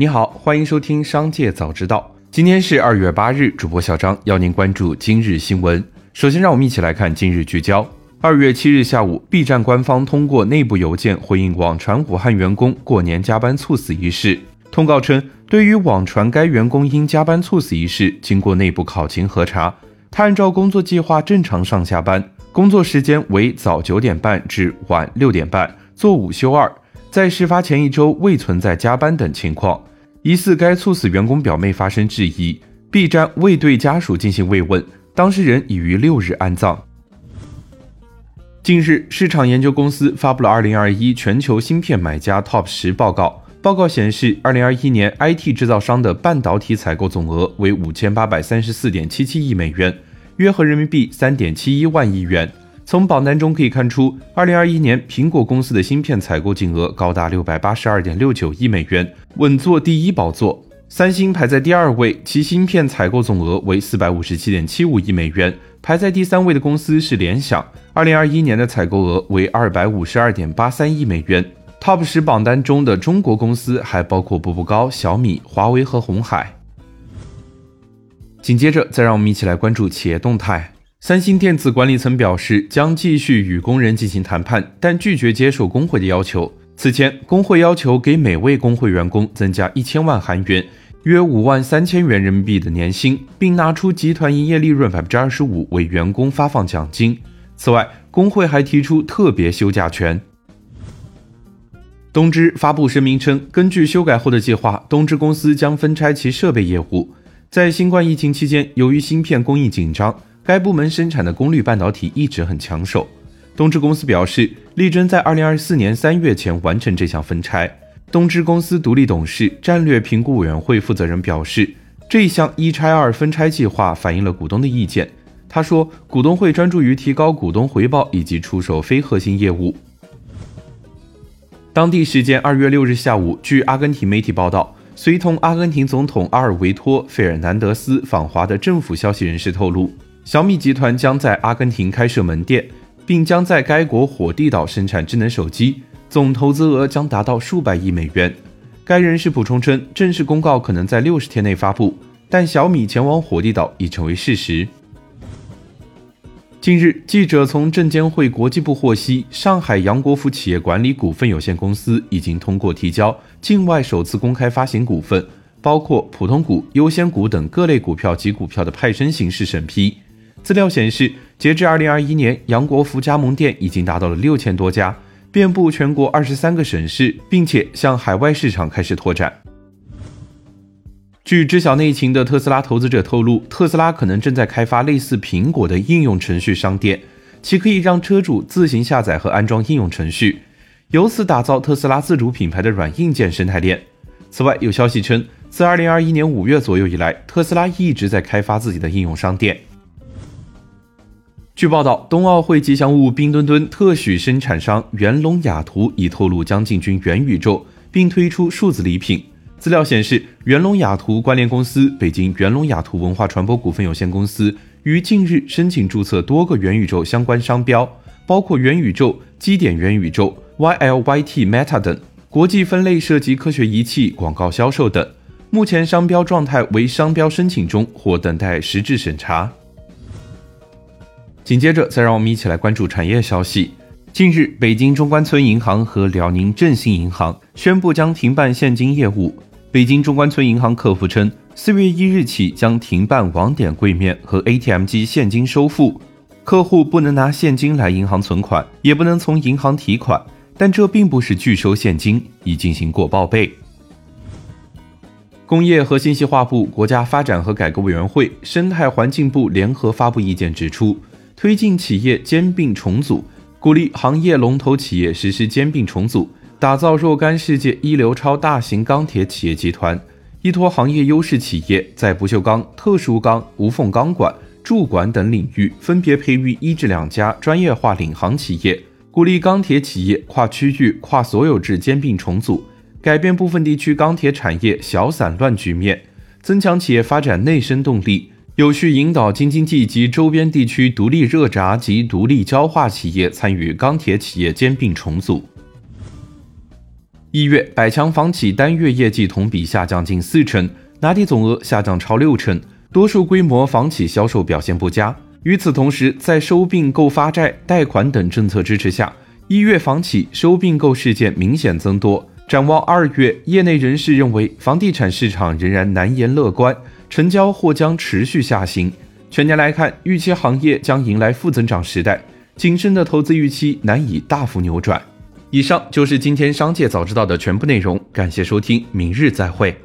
你好，欢迎收听《商界早知道》。今天是二月八日，主播小张邀您关注今日新闻。首先，让我们一起来看今日聚焦。二月七日下午，B 站官方通过内部邮件回应网传武汉员工过年加班猝死一事。通告称，对于网传该员工因加班猝死一事，经过内部考勤核查，他按照工作计划正常上下班，工作时间为早九点半至晚六点半，做午休二，在事发前一周未存在加班等情况。疑似该猝死员工表妹发生质疑，B 站未对家属进行慰问，当事人已于六日安葬。近日，市场研究公司发布了二零二一全球芯片买家 TOP 十报告。报告显示，二零二一年 IT 制造商的半导体采购总额为五千八百三十四点七七亿美元，约合人民币三点七一万亿元。从榜单中可以看出，二零二一年苹果公司的芯片采购金额高达六百八十二点六九亿美元，稳坐第一宝座。三星排在第二位，其芯片采购总额为四百五十七点七五亿美元。排在第三位的公司是联想，二零二一年的采购额为二百五十二点八三亿美元。Top 十榜单中的中国公司还包括步步高、小米、华为和红海。紧接着，再让我们一起来关注企业动态。三星电子管理层表示，将继续与工人进行谈判，但拒绝接受工会的要求。此前，工会要求给每位工会员工增加一千万韩元（约五万三千元人民币）的年薪，并拿出集团营业利润百分之二十五为员工发放奖金。此外，工会还提出特别休假权。东芝发布声明称，根据修改后的计划，东芝公司将分拆其设备业务。在新冠疫情期间，由于芯片供应紧张。该部门生产的功率半导体一直很抢手。东芝公司表示，力争在二零二四年三月前完成这项分拆。东芝公司独立董事、战略评估委员会负责人表示，这一项一拆二分拆计划反映了股东的意见。他说，股东会专注于提高股东回报以及出售非核心业务。当地时间二月六日下午，据阿根廷媒体报道，随同阿根廷总统阿尔维托·费尔南德斯访华的政府消息人士透露。小米集团将在阿根廷开设门店，并将在该国火地岛生产智能手机，总投资额将达到数百亿美元。该人士补充称，正式公告可能在六十天内发布，但小米前往火地岛已成为事实。近日，记者从证监会国际部获悉，上海杨国福企业管理股份有限公司已经通过提交境外首次公开发行股份，包括普通股、优先股等各类股票及股票的派生形式审批。资料显示，截至二零二一年，杨国福加盟店已经达到了六千多家，遍布全国二十三个省市，并且向海外市场开始拓展。据知晓内情的特斯拉投资者透露，特斯拉可能正在开发类似苹果的应用程序商店，其可以让车主自行下载和安装应用程序，由此打造特斯拉自主品牌的软硬件生态链。此外，有消息称，自二零二一年五月左右以来，特斯拉一直在开发自己的应用商店。据报道，冬奥会吉祥物冰墩墩特许生产商元龙雅图已透露将进军元宇宙，并推出数字礼品。资料显示，元龙雅图关联公司北京元龙雅图文化传播股份有限公司于近日申请注册多个元宇宙相关商标，包括元宇宙、基点元宇宙、YLYT Meta 等，国际分类涉及科学仪器、广告销售等。目前商标状态为商标申请中，或等待实质审查。紧接着，再让我们一起来关注产业消息。近日，北京中关村银行和辽宁振兴银行宣布将停办现金业务。北京中关村银行客服称，四月一日起将停办网点柜面和 ATM 机现金收付，客户不能拿现金来银行存款，也不能从银行提款。但这并不是拒收现金，已进行过报备。工业和信息化部、国家发展和改革委员会、生态环境部联合发布意见，指出。推进企业兼并重组，鼓励行业龙头企业实施兼并重组，打造若干世界一流超大型钢铁企业集团，依托行业优势企业在不锈钢、特殊钢、无缝钢管、铸管等领域分别培育一至两家专业化领航企业，鼓励钢铁企业跨区域、跨所有制兼并重组，改变部分地区钢铁产业小散乱局面，增强企业发展内生动力。有序引导京津冀及周边地区独立热轧及独立焦化企业参与钢铁企业兼并重组。一月，百强房企单月业绩同比下降近四成，拿地总额下降超六成，多数规模房企销售表现不佳。与此同时，在收并购发债、贷款等政策支持下，一月房企收并购事件明显增多。展望二月，业内人士认为房地产市场仍然难言乐观，成交或将持续下行。全年来看，预期行业将迎来负增长时代，谨慎的投资预期难以大幅扭转。以上就是今天商界早知道的全部内容，感谢收听，明日再会。